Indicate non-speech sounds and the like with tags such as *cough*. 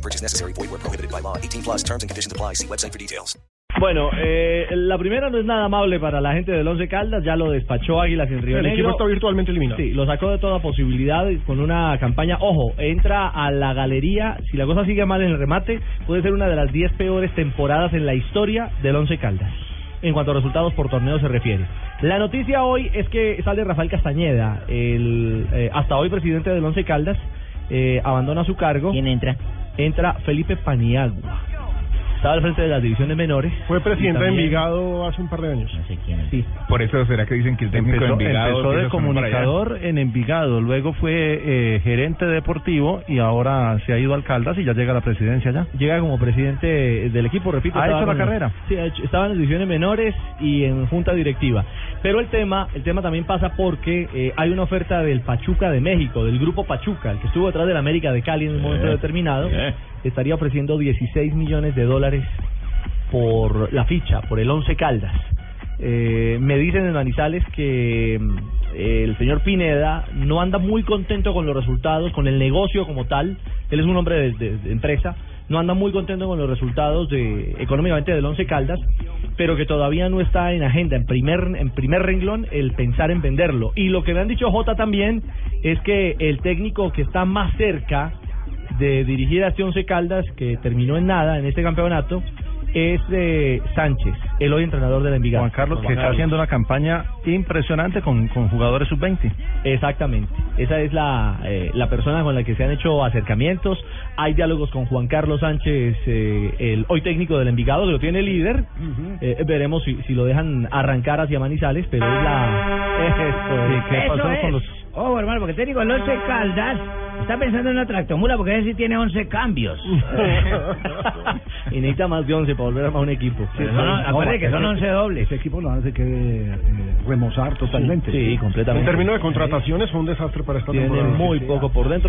No purchase necessary. Void where prohibited by law. 18 plus terms and conditions apply. See website for details. Bueno, eh, la primera no es nada amable para la gente del Once Caldas, ya lo despachó Águilas en Río El Negro. equipo está virtualmente eliminado. Sí, lo sacó de toda posibilidad con una campaña. Ojo, entra a la galería. Si la cosa sigue mal en el remate, puede ser una de las 10 peores temporadas en la historia del Once Caldas. En cuanto a resultados por torneo se refiere. La noticia hoy es que sale Rafael Castañeda, el eh, hasta hoy presidente del Once Caldas, eh, abandona su cargo. ¿Quién entra? Entra Felipe Paniagua. Estaba al frente de las divisiones menores. Fue presidente de Envigado hace un par de años. No sé quién es. Sí. Por eso será que dicen que el técnico Empezó, de Envigado empezó de comunicador en Envigado, luego fue eh, gerente deportivo y ahora se ha ido al Caldas y ya llega a la presidencia ya. llega como presidente del equipo, repito. ¿Ha estaba hecho la carrera? Sí, ha hecho- estaba en las divisiones menores y en junta directiva. Pero el tema, el tema también pasa porque eh, hay una oferta del Pachuca de México, del grupo Pachuca, el que estuvo detrás del América de Cali en un momento determinado, estaría ofreciendo 16 millones de dólares por la ficha, por el Once Caldas. Eh, me dicen en Manizales que mm, el señor Pineda no anda muy contento con los resultados, con el negocio como tal. Él es un hombre de, empresa, no anda muy contento con los resultados de económicamente del Once Caldas, pero que todavía no está en agenda, en primer en primer renglón el pensar en venderlo. Y lo que me han dicho J también es que el técnico que está más cerca de dirigir a este Once Caldas, que terminó en nada en este campeonato, es eh, Sánchez, el hoy entrenador del Envigado. Juan Carlos, que está haciendo una campaña impresionante con, con jugadores sub-20. Exactamente. Esa es la, eh, la persona con la que se han hecho acercamientos. Hay diálogos con Juan Carlos Sánchez, eh, el hoy técnico del Envigado, que lo tiene líder. Eh, veremos si, si lo dejan arrancar hacia Manizales, pero es la... Es. ¿Qué Eso pasó es. con los Oh, hermano, porque técnico el 11 Caldas está pensando en una tractomula porque ese sí tiene 11 cambios. *laughs* y necesita más de 11 para volver a armar un equipo. Pero son- acuérdate que son 11 dobles. Ese equipo lo hace que eh, remozar totalmente. Sí, En completamente. términos de contrataciones fue un desastre para esta Tiene temporada. muy poco por dentro.